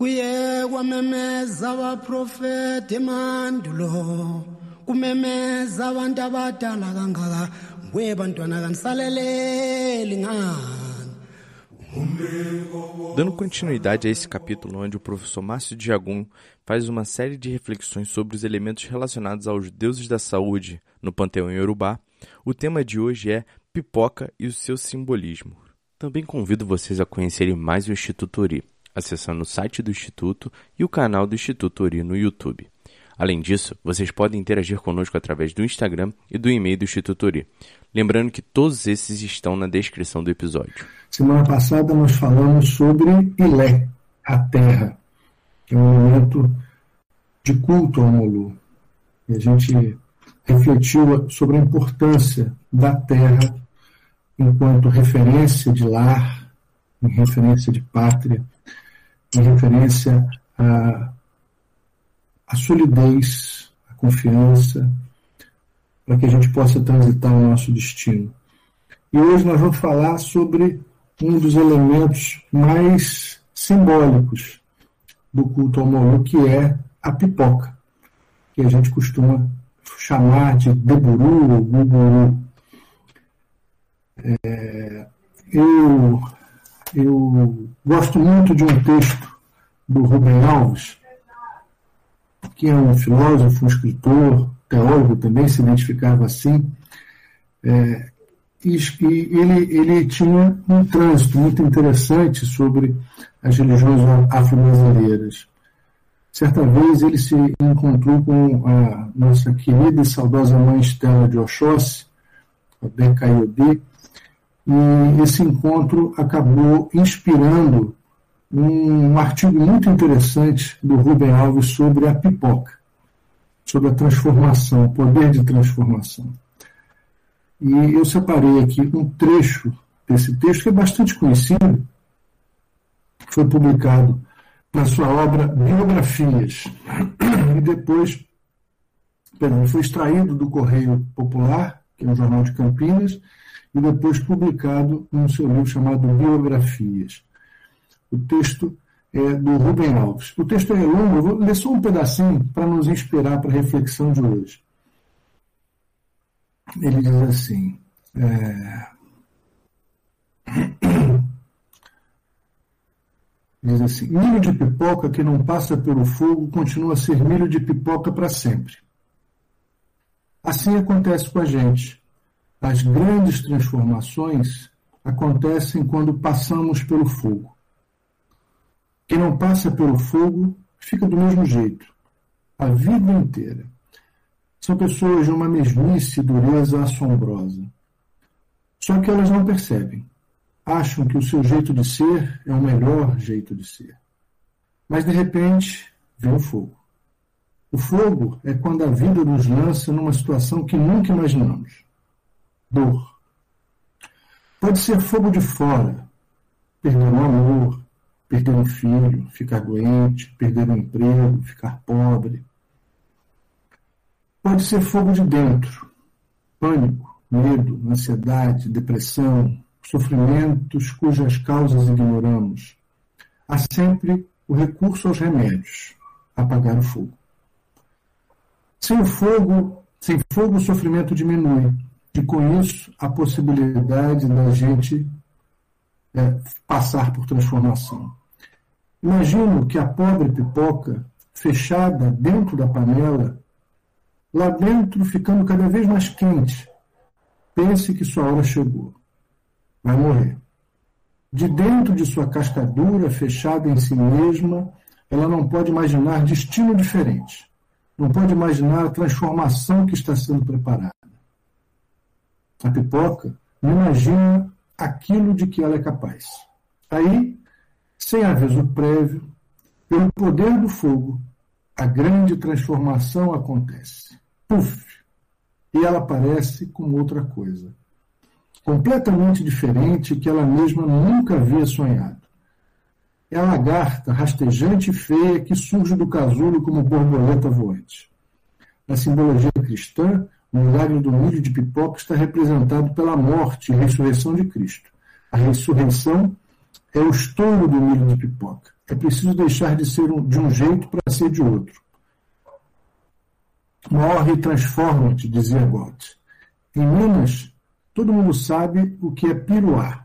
kuye kwamemeza abaprofeti emandulo kumemeza abantu abadala kangaka nguye bantwana kanisaleleli ngani Dando continuidade a esse capítulo, onde o professor Márcio Diagum faz uma série de reflexões sobre os elementos relacionados aos deuses da saúde no panteão iorubá, o tema de hoje é pipoca e o seu simbolismo. Também convido vocês a conhecerem mais o Instituto Ori, acessando o site do Instituto e o canal do Instituto Ori no YouTube. Além disso, vocês podem interagir conosco através do Instagram e do e-mail do Instituto Ori. Lembrando que todos esses estão na descrição do episódio. Semana passada nós falamos sobre Ilé, a terra, que é um momento de culto ao Molu. E a gente refletiu sobre a importância da terra enquanto referência de lar, em referência de pátria, em referência a a solidez, a confiança, para que a gente possa transitar o nosso destino. E hoje nós vamos falar sobre um dos elementos mais simbólicos do culto ao Molu, que é a pipoca, que a gente costuma chamar de deburu ou guburu. É, eu, eu gosto muito de um texto do Rubem Alves, que é um filósofo, um escritor, teólogo também, se identificava assim, é, e ele, ele tinha um trânsito muito interessante sobre as religiões afro-brasileiras. Certa vez ele se encontrou com a nossa querida e saudosa mãe Estela de Oxóssi, a BKIOD, e esse encontro acabou inspirando um artigo muito interessante do Rubem Alves sobre a pipoca, sobre a transformação, o poder de transformação. E eu separei aqui um trecho desse texto que é bastante conhecido, foi publicado na sua obra Biografias, e depois perdão, foi extraído do Correio Popular, que é um jornal de Campinas, e depois publicado no seu livro chamado Biografias. O texto é do Rubem Alves. O texto é longo, eu vou ler só um pedacinho para nos inspirar para a reflexão de hoje. Ele diz assim. É... Diz assim: milho de pipoca que não passa pelo fogo continua a ser milho de pipoca para sempre. Assim acontece com a gente. As grandes transformações acontecem quando passamos pelo fogo. Quem não passa pelo fogo fica do mesmo jeito, a vida inteira. São pessoas de uma mesmice e dureza assombrosa. Só que elas não percebem. Acham que o seu jeito de ser é o melhor jeito de ser. Mas de repente vem o fogo. O fogo é quando a vida nos lança numa situação que nunca imaginamos. Dor. Pode ser fogo de fora, perder o amor, perder um filho, ficar doente, perder um emprego, ficar pobre. Pode ser fogo de dentro, pânico, medo, ansiedade, depressão, sofrimentos cujas causas ignoramos. Há sempre o recurso aos remédios, apagar o fogo. Sem o fogo, sem fogo o sofrimento diminui, e com isso a possibilidade da gente é, passar por transformação. Imagino que a pobre pipoca, fechada dentro da panela, lá dentro ficando cada vez mais quente, pense que sua hora chegou. Vai morrer. De dentro de sua cascadura, fechada em si mesma, ela não pode imaginar destino diferente. Não pode imaginar a transformação que está sendo preparada. A pipoca não imagina aquilo de que ela é capaz. Aí sem aviso prévio, pelo poder do fogo, a grande transformação acontece. Puf! E ela aparece como outra coisa. Completamente diferente que ela mesma nunca havia sonhado. É a lagarta rastejante e feia que surge do casulo como borboleta voante. Na simbologia cristã, o milagre do milho de pipoca está representado pela morte e ressurreição de Cristo. A ressurreição é o estouro do milho de pipoca. É preciso deixar de ser de um jeito para ser de outro. Morre e transforma-te, dizia Goethe. Em Minas, todo mundo sabe o que é piruá.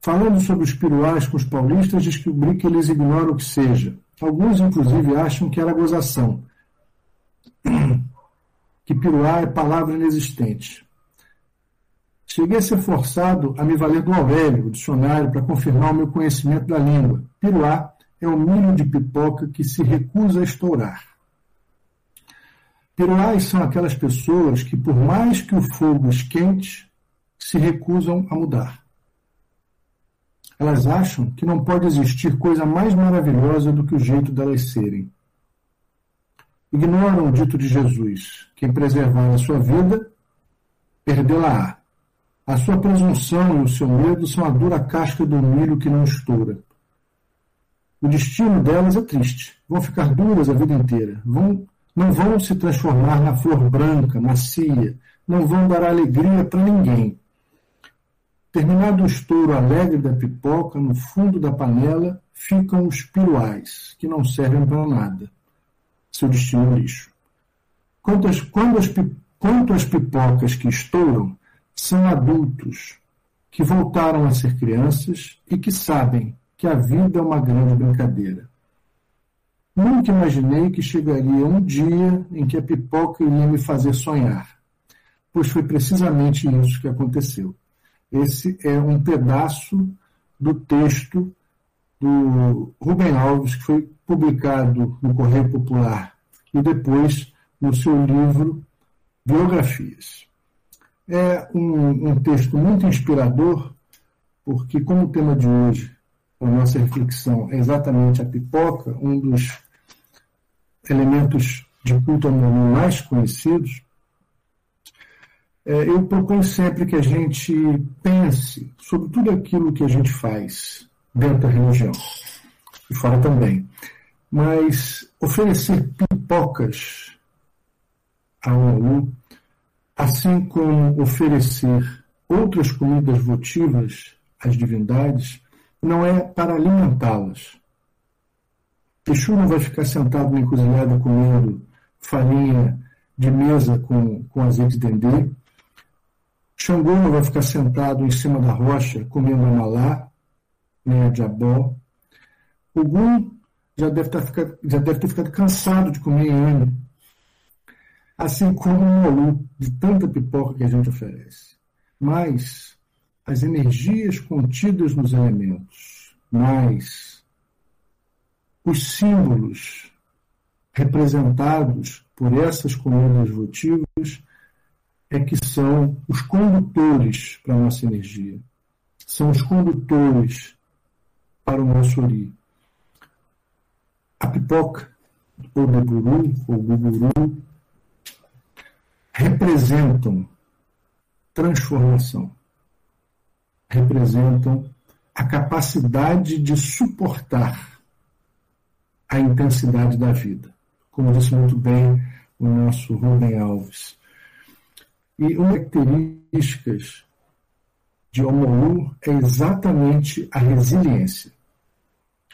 Falando sobre os piruás com os paulistas, descobri que eles ignoram o que seja. Alguns, inclusive, acham que era gozação. Que piruá é palavra inexistente. Cheguei a ser forçado a me valer do Aurélio, o dicionário, para confirmar o meu conhecimento da língua. Piruá é o milho de pipoca que se recusa a estourar. Piruás são aquelas pessoas que, por mais que o fogo esquente, se recusam a mudar. Elas acham que não pode existir coisa mais maravilhosa do que o jeito delas serem. Ignoram o dito de Jesus: quem preservar a sua vida, perdê-la-á. A sua presunção e o seu medo são a dura casca do milho que não estoura. O destino delas é triste. Vão ficar duras a vida inteira. Vão, não vão se transformar na flor branca, macia. Não vão dar alegria para ninguém. Terminado o estouro alegre da pipoca, no fundo da panela ficam os piruais, que não servem para nada. Seu destino é lixo. Quanto às pipocas que estouram, são adultos que voltaram a ser crianças e que sabem que a vida é uma grande brincadeira. Nunca imaginei que chegaria um dia em que a pipoca iria me fazer sonhar, pois foi precisamente isso que aconteceu. Esse é um pedaço do texto do Rubem Alves, que foi publicado no Correio Popular e depois no seu livro Biografias. É um, um texto muito inspirador, porque, como o tema de hoje, a nossa reflexão é exatamente a pipoca, um dos elementos de culto mais conhecidos, é, eu proponho sempre que a gente pense sobre tudo aquilo que a gente faz dentro da religião e fora também. Mas oferecer pipocas a um assim como oferecer outras comidas votivas às divindades, não é para alimentá-las. Exu não vai ficar sentado na encruzilhada comendo farinha de mesa com, com azeite de dendê. Xangô não vai ficar sentado em cima da rocha comendo amalá, a diabó. Ogum já deve, ter tá ficado, já deve ter ficado cansado de comer inhame assim como um molu de tanta pipoca que a gente oferece. Mas as energias contidas nos elementos, mais os símbolos representados por essas comidas votivas é que são os condutores para a nossa energia. São os condutores para o nosso ori. A pipoca, ou deburu, ou guguru, representam transformação, representam a capacidade de suportar a intensidade da vida, como disse muito bem o nosso Rubem Alves. E uma características de Omolu é exatamente a resiliência,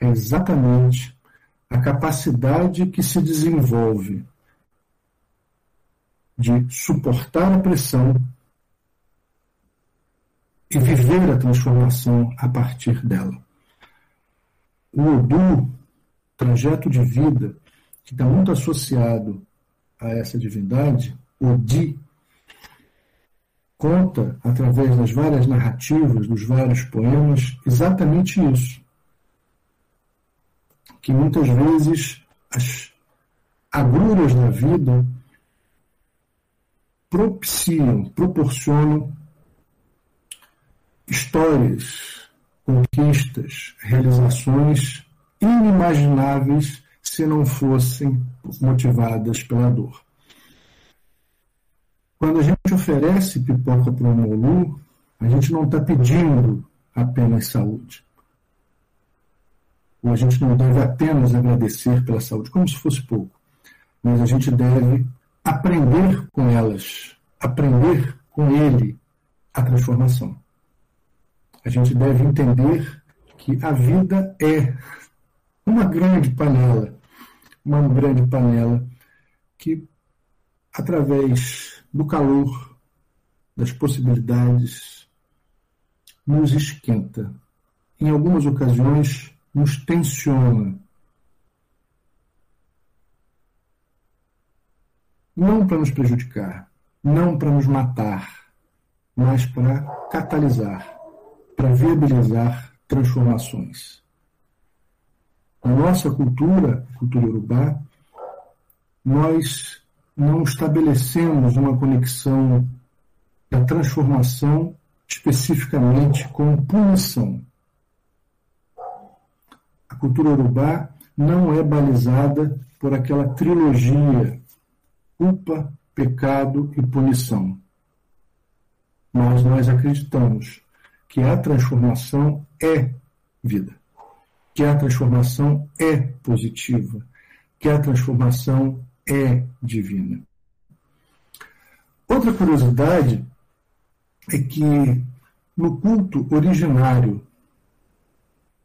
é exatamente a capacidade que se desenvolve de suportar a pressão e viver a transformação a partir dela. O Odu, trajeto de vida, que está muito associado a essa divindade, Odi, conta, através das várias narrativas, dos vários poemas, exatamente isso. Que muitas vezes as agruras da vida propiciam, proporcionam histórias, conquistas, realizações inimagináveis se não fossem motivadas pela dor. Quando a gente oferece pipoca para o Molu, a gente não está pedindo apenas saúde. Ou a gente não deve apenas agradecer pela saúde, como se fosse pouco. Mas a gente deve aprender com elas, aprender com ele a transformação. A gente deve entender que a vida é uma grande panela, uma grande panela que, através do calor, das possibilidades, nos esquenta. Em algumas ocasiões, nos tensiona. Não para nos prejudicar, não para nos matar, mas para catalisar, para viabilizar transformações. Na nossa cultura, cultura urubá, nós não estabelecemos uma conexão da transformação especificamente com punição. Cultura urubá não é balizada por aquela trilogia culpa, pecado e punição. Mas nós acreditamos que a transformação é vida, que a transformação é positiva, que a transformação é divina. Outra curiosidade é que no culto originário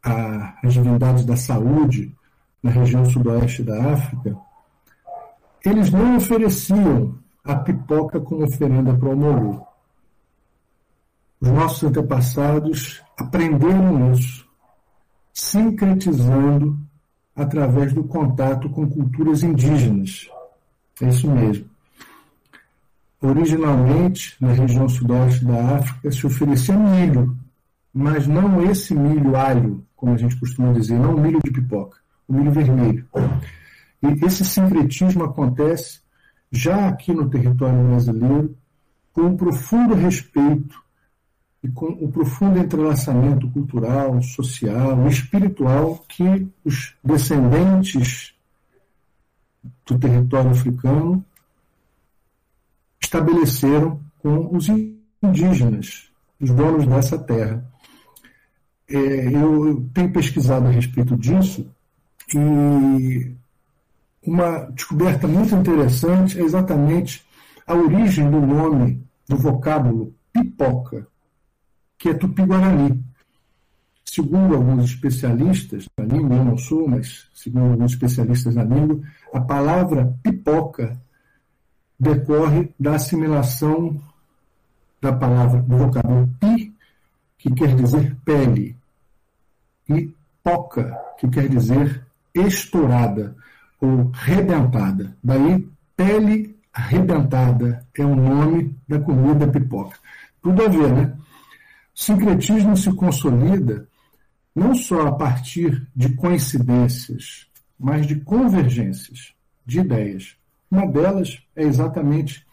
às divindades da saúde na região sudoeste da África, eles não ofereciam a pipoca como oferenda para o Molu. Os nossos antepassados aprenderam isso, sincretizando através do contato com culturas indígenas. É isso mesmo. Originalmente, na região sudoeste da África, se oferecia milho, mas não esse milho alho, como a gente costuma dizer, não o milho de pipoca, o milho vermelho. E esse sincretismo acontece já aqui no território brasileiro, com um profundo respeito e com o profundo entrelaçamento cultural, social, espiritual que os descendentes do território africano estabeleceram com os indígenas, os donos dessa terra. É, eu tenho pesquisado a respeito disso e uma descoberta muito interessante é exatamente a origem do nome do vocábulo pipoca que é tupi-guarani. Segundo alguns especialistas na língua, eu não sou, mas segundo alguns especialistas na língua, a palavra pipoca decorre da assimilação da palavra do vocábulo pi, que quer dizer pele, e poca, que quer dizer estourada ou rebentada. Daí, pele arrebentada é o nome da comida pipoca. Tudo a ver, né? sincretismo se consolida não só a partir de coincidências, mas de convergências de ideias. Uma delas é exatamente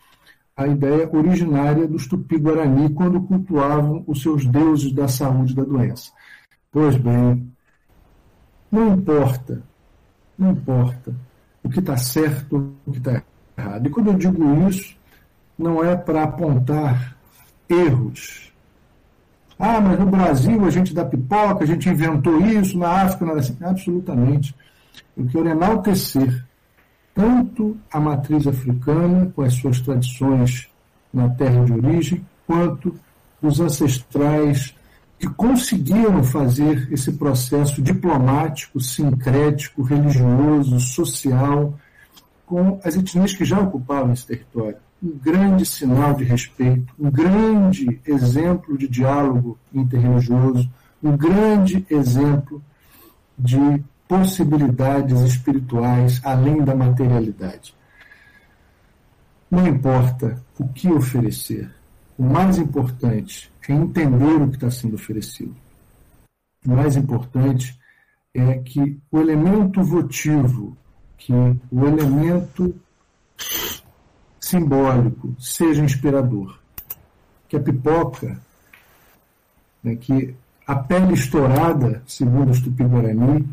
a ideia originária dos tupi-guarani quando cultuavam os seus deuses da saúde e da doença. Pois bem, não importa, não importa o que está certo, o que está errado. E quando eu digo isso, não é para apontar erros ah, mas no Brasil a gente dá pipoca, a gente inventou isso, na África não era assim. Absolutamente. Eu quero enaltecer tanto a matriz africana, com as suas tradições na terra de origem, quanto os ancestrais que conseguiram fazer esse processo diplomático, sincrético, religioso, social, com as etnias que já ocupavam esse território um grande sinal de respeito, um grande exemplo de diálogo interreligioso, um grande exemplo de possibilidades espirituais além da materialidade. Não importa o que oferecer, o mais importante é entender o que está sendo oferecido. O mais importante é que o elemento votivo, que o elemento simbólico, seja inspirador. Que a pipoca, né, que a pele estourada, segundo os tupi-guarani,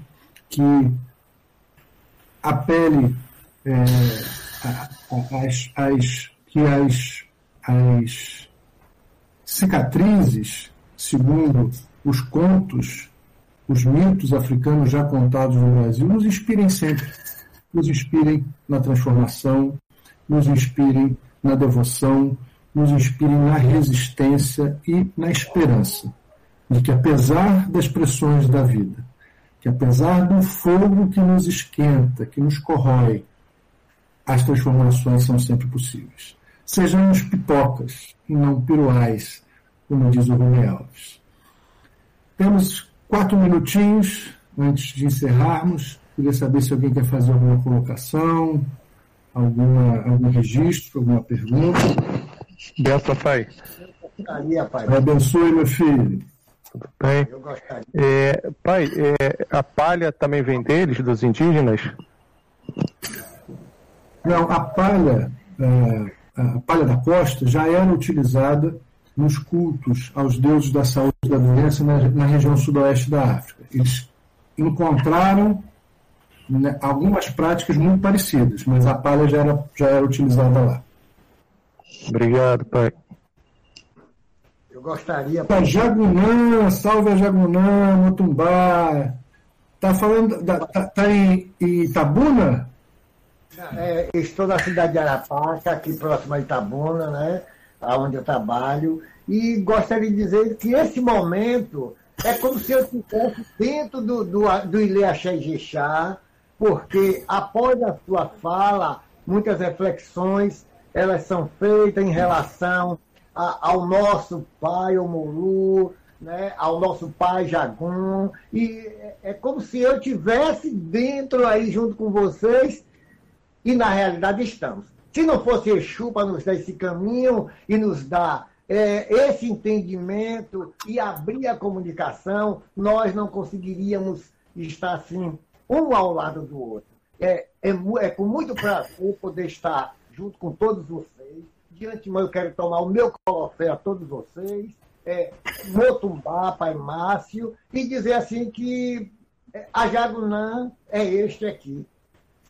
que a pele, é, as, as, que as, as cicatrizes, segundo os contos, os mitos africanos já contados no Brasil, nos inspirem sempre, nos inspirem na transformação, nos inspirem na devoção, nos inspirem na resistência e na esperança. de que apesar das pressões da vida, que apesar do fogo que nos esquenta, que nos corrói, as transformações são sempre possíveis. Sejamos pipocas e não piruais, como diz o Rui Alves. Temos quatro minutinhos antes de encerrarmos. Queria saber se alguém quer fazer alguma colocação, alguma, algum registro, alguma pergunta. Benção, pai. Gostaria, pai. Abençoe, meu filho. Tudo bem? Eu gostaria. É, pai, é, a palha também vem deles, dos indígenas? Não, a palha, é, a palha da costa já era utilizada nos cultos aos deuses da saúde e da doença na, na região sudoeste da África. Eles encontraram né, algumas práticas muito parecidas, mas a palha já era, já era utilizada lá. Obrigado, pai. Eu gostaria. Pai, Jagunã, salve a Jagunã, Motumbá. Tá falando. Da, tá, tá em, em Itabuna? É, estou na cidade de Arapaca, aqui próximo a Itabuna, né? Onde eu trabalho. E gostaria de dizer que esse momento é como se eu estivesse dentro do, do, do Ilê Axé Jexá, porque após a sua fala, muitas reflexões elas são feitas em relação a, ao nosso pai Omolu, né, ao nosso pai Jagum, e é, é como se eu tivesse dentro aí junto com vocês, e na realidade estamos. Se não fosse Exu para nos dar esse caminho e nos dar é, esse entendimento e abrir a comunicação, nós não conseguiríamos estar assim, um ao lado do outro. É, é, é com muito prazer poder estar junto com todos vocês. De antemão, eu quero tomar o meu colofé a todos vocês, é, Motumbá, Pai Márcio, e dizer assim que é, a Jagunã é este aqui.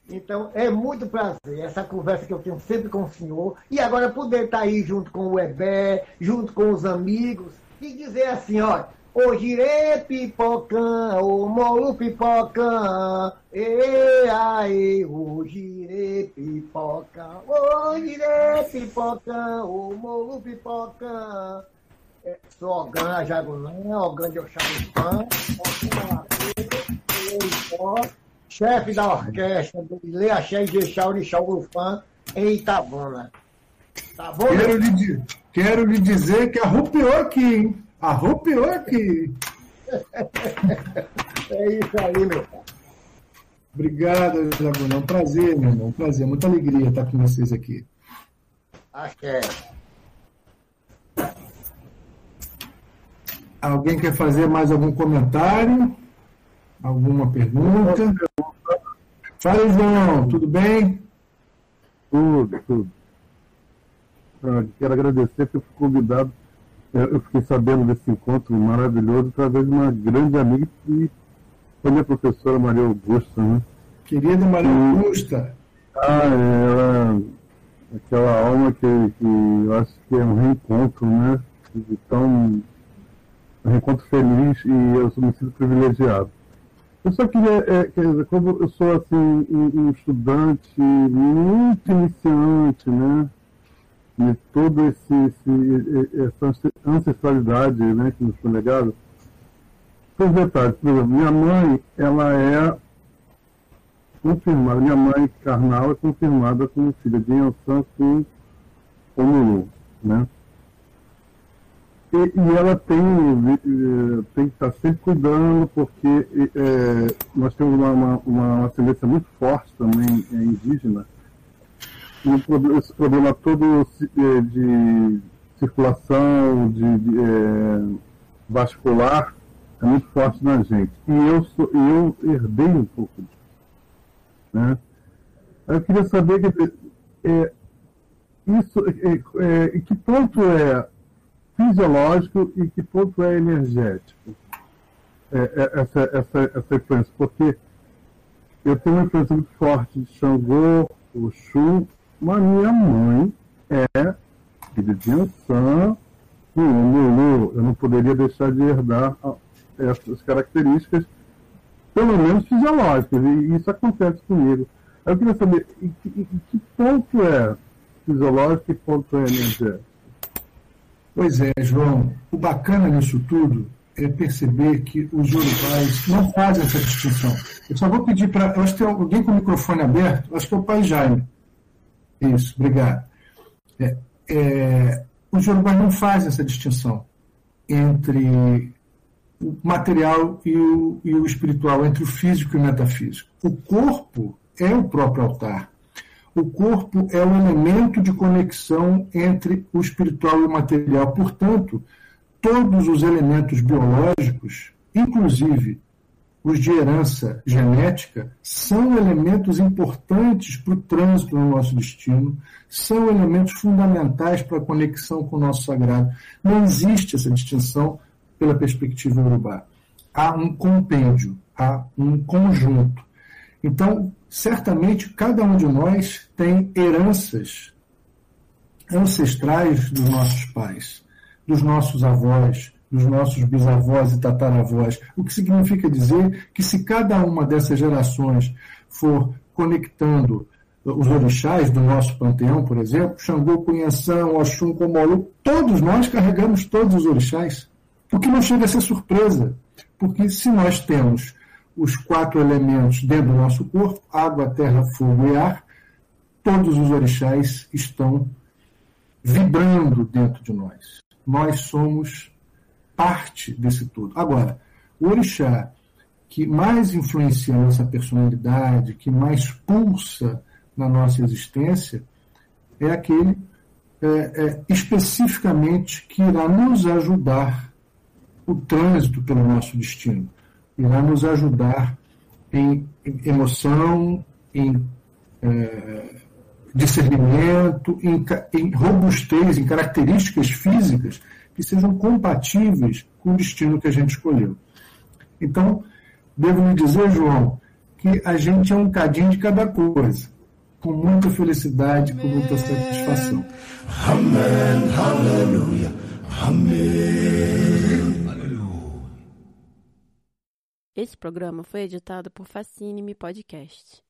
Então, é muito prazer essa conversa que eu tenho sempre com o senhor. E agora poder estar aí junto com o Ebé, junto com os amigos, e dizer assim, olha, o girê pipocã, o molu pipocã, e aí, o girê pipocã, o girê pipocã, o molu pipocã. É, sou Ogã Jagunã, Ogã de Oxalipã, chefe da orquestra do Ilê Axé e Jexá Orixá Urufã, em Itabuna. Tá bom? Quero lhe, quero lhe dizer que arrupiou aqui, hein? Arrupiou aqui. é isso aí, meu pai. Obrigado, Jaguna. É um prazer, meu irmão. Um prazer. Muita alegria estar com vocês aqui. Acho que é. Alguém quer fazer mais algum comentário? Alguma pergunta? Fala, João. Tudo bem? Tudo, tudo. Quero agradecer por ter convidado eu fiquei sabendo desse encontro maravilhoso através de uma grande amiga que foi minha professora Maria Augusta, né? Querida Maria Augusta. Ah, ela, aquela alma que, que eu acho que é um reencontro, né? Então, um reencontro feliz e eu sou me sinto privilegiado. Eu só queria, é, quer dizer, como eu sou assim um, um estudante muito iniciante, né? e toda esse, esse, essa ancestralidade né, que nos foi legada. Por detalhes, por exemplo, minha mãe, ela é confirmada, minha mãe carnal é confirmada como filha de Yansan com Omulu, né? E, e, ela tem, eh, tem que estar sempre cuidando, porque é, nós temos uma, uma, uma ascendência muito forte também é, indígena, esse problema todo é, de circulação, de, de é, vascular, é muito forte na gente. E eu, sou, eu herdei um pouco disso. Né? Eu queria saber que, é, isso, é, é, que ponto é fisiológico e que ponto é energético é, é, essa, essa, essa influência, porque eu tenho uma influência muito forte de Xangô, Oxum mas minha mãe é filha de Ansan, Lulu. Eu não poderia deixar de herdar essas características, pelo menos fisiológicas, e isso acontece comigo. Eu queria saber que, em que ponto é fisiológico e ponto é energético. Pois é, João. O bacana nisso tudo é perceber que os urubais não fazem essa distinção. Eu só vou pedir para. Acho que tem alguém com o microfone aberto, acho que é o pai Jaime. Isso, obrigado. É, é, os urubais não fazem essa distinção entre o material e o, e o espiritual, entre o físico e o metafísico. O corpo é o próprio altar. O corpo é o elemento de conexão entre o espiritual e o material. Portanto, todos os elementos biológicos, inclusive os de herança genética, são elementos importantes para o trânsito no nosso destino, são elementos fundamentais para a conexão com o nosso sagrado. Não existe essa distinção pela perspectiva urubá. Há um compêndio, há um conjunto. Então, certamente, cada um de nós tem heranças ancestrais dos nossos pais, dos nossos avós, dos nossos bisavós e tataravós. O que significa dizer que, se cada uma dessas gerações for conectando os orixás do nosso panteão, por exemplo, Xangô, Cunhação, Oxum, Comolu, todos nós carregamos todos os orixás. O que não chega a ser surpresa, porque se nós temos os quatro elementos dentro do nosso corpo, água, terra, fogo e ar, todos os orixás estão vibrando dentro de nós. Nós somos parte desse todo. Agora, o orixá que mais influencia a nossa personalidade, que mais pulsa na nossa existência, é aquele é, é, especificamente que irá nos ajudar o trânsito pelo nosso destino. Irá nos ajudar em, emoção, em é, discernimento, em, em robustez, em características físicas que sejam compatíveis com o destino que a gente escolheu. Então, devo lhe dizer, João, que a gente é um cadinho de cada coisa, com muita felicidade, com muita satisfação. Amém, aleluia, amém. Esse programa foi editado por Fascine Me Podcast.